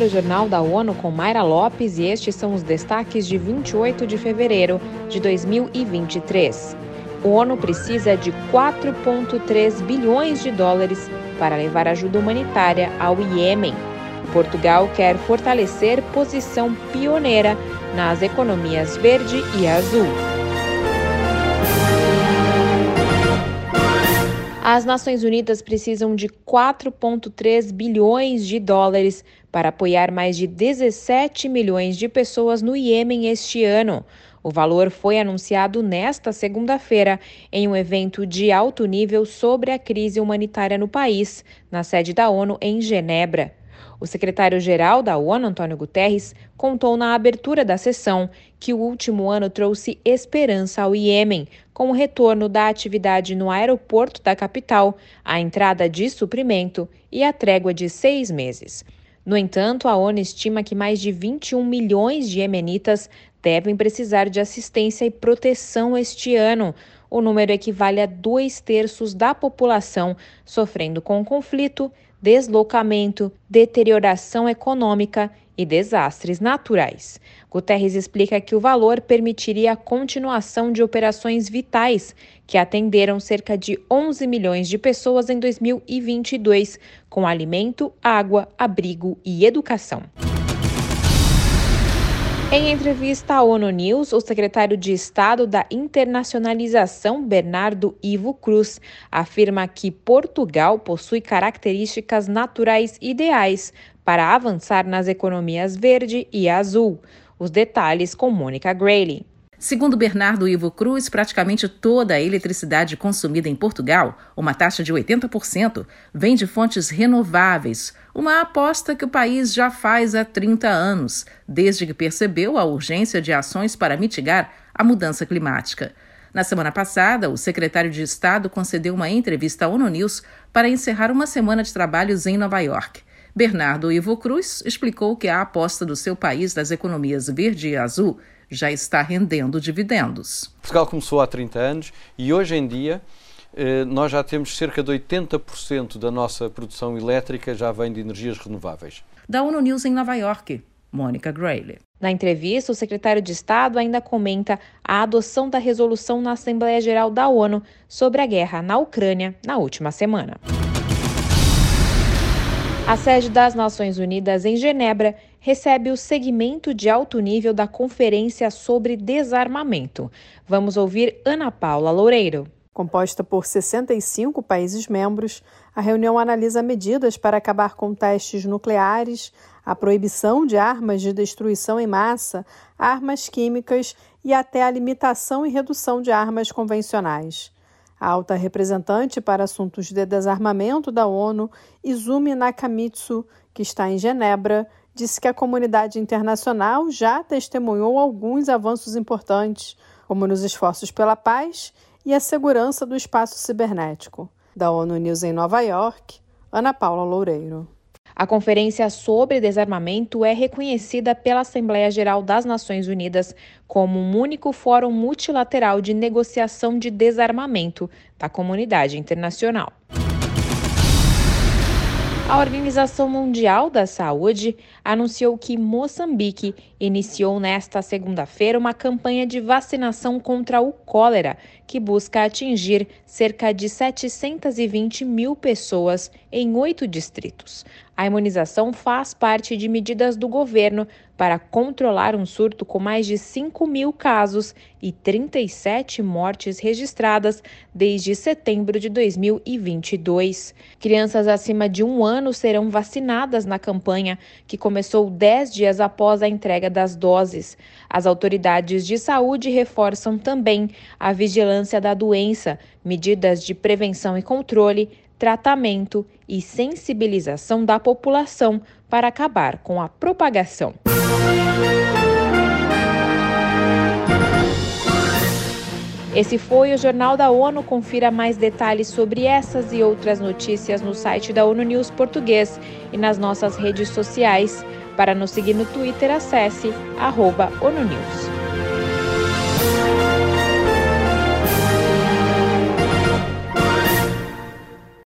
ar o Jornal da ONU com Mayra Lopes e estes são os destaques de 28 de fevereiro de 2023. O ONU precisa de 4,3 bilhões de dólares para levar ajuda humanitária ao Iêmen. Portugal quer fortalecer posição pioneira nas economias verde e azul. As Nações Unidas precisam de 4,3 bilhões de dólares para apoiar mais de 17 milhões de pessoas no Iêmen este ano. O valor foi anunciado nesta segunda-feira em um evento de alto nível sobre a crise humanitária no país, na sede da ONU em Genebra. O secretário-geral da ONU, Antônio Guterres, contou na abertura da sessão que o último ano trouxe esperança ao Iêmen, com o retorno da atividade no aeroporto da capital, a entrada de suprimento e a trégua de seis meses. No entanto, a ONU estima que mais de 21 milhões de iemenitas devem precisar de assistência e proteção este ano. O número equivale a dois terços da população sofrendo com o conflito, deslocamento, deterioração econômica e desastres naturais. Guterres explica que o valor permitiria a continuação de operações vitais que atenderam cerca de 11 milhões de pessoas em 2022, com alimento, água, abrigo e educação. Em entrevista à ONU News, o secretário de Estado da Internacionalização, Bernardo Ivo Cruz, afirma que Portugal possui características naturais ideais para avançar nas economias verde e azul. Os detalhes com Mônica Grayley. Segundo Bernardo Ivo Cruz, praticamente toda a eletricidade consumida em Portugal, uma taxa de 80%, vem de fontes renováveis, uma aposta que o país já faz há 30 anos, desde que percebeu a urgência de ações para mitigar a mudança climática. Na semana passada, o secretário de Estado concedeu uma entrevista à ONU News para encerrar uma semana de trabalhos em Nova York. Bernardo Ivo Cruz explicou que a aposta do seu país das economias verde e azul já está rendendo dividendos. Portugal começou há 30 anos e hoje em dia eh, nós já temos cerca de 80% da nossa produção elétrica já vem de energias renováveis. Da ONU News em Nova York, Mônica Grayley. Na entrevista, o secretário de Estado ainda comenta a adoção da resolução na Assembleia Geral da ONU sobre a guerra na Ucrânia na última semana. A sede das Nações Unidas em Genebra recebe o segmento de alto nível da Conferência sobre Desarmamento. Vamos ouvir Ana Paula Loureiro. Composta por 65 países membros, a reunião analisa medidas para acabar com testes nucleares, a proibição de armas de destruição em massa, armas químicas e até a limitação e redução de armas convencionais. A alta representante para assuntos de desarmamento da ONU, Izumi Nakamitsu, que está em Genebra, disse que a comunidade internacional já testemunhou alguns avanços importantes, como nos esforços pela paz e a segurança do espaço cibernético. Da ONU News em Nova York, Ana Paula Loureiro. A Conferência sobre Desarmamento é reconhecida pela Assembleia Geral das Nações Unidas como um único fórum multilateral de negociação de desarmamento da comunidade internacional. A Organização Mundial da Saúde anunciou que Moçambique iniciou nesta segunda-feira uma campanha de vacinação contra o cólera, que busca atingir cerca de 720 mil pessoas em oito distritos. A imunização faz parte de medidas do governo para controlar um surto com mais de 5 mil casos e 37 mortes registradas desde setembro de 2022. Crianças acima de um ano serão vacinadas na campanha, que começou 10 dias após a entrega das doses. As autoridades de saúde reforçam também a vigilância da doença, medidas de prevenção e controle, tratamento e sensibilização da população para acabar com a propagação. Esse foi o Jornal da ONU. Confira mais detalhes sobre essas e outras notícias no site da ONU News Português e nas nossas redes sociais. Para nos seguir no Twitter, acesse arroba ONU News.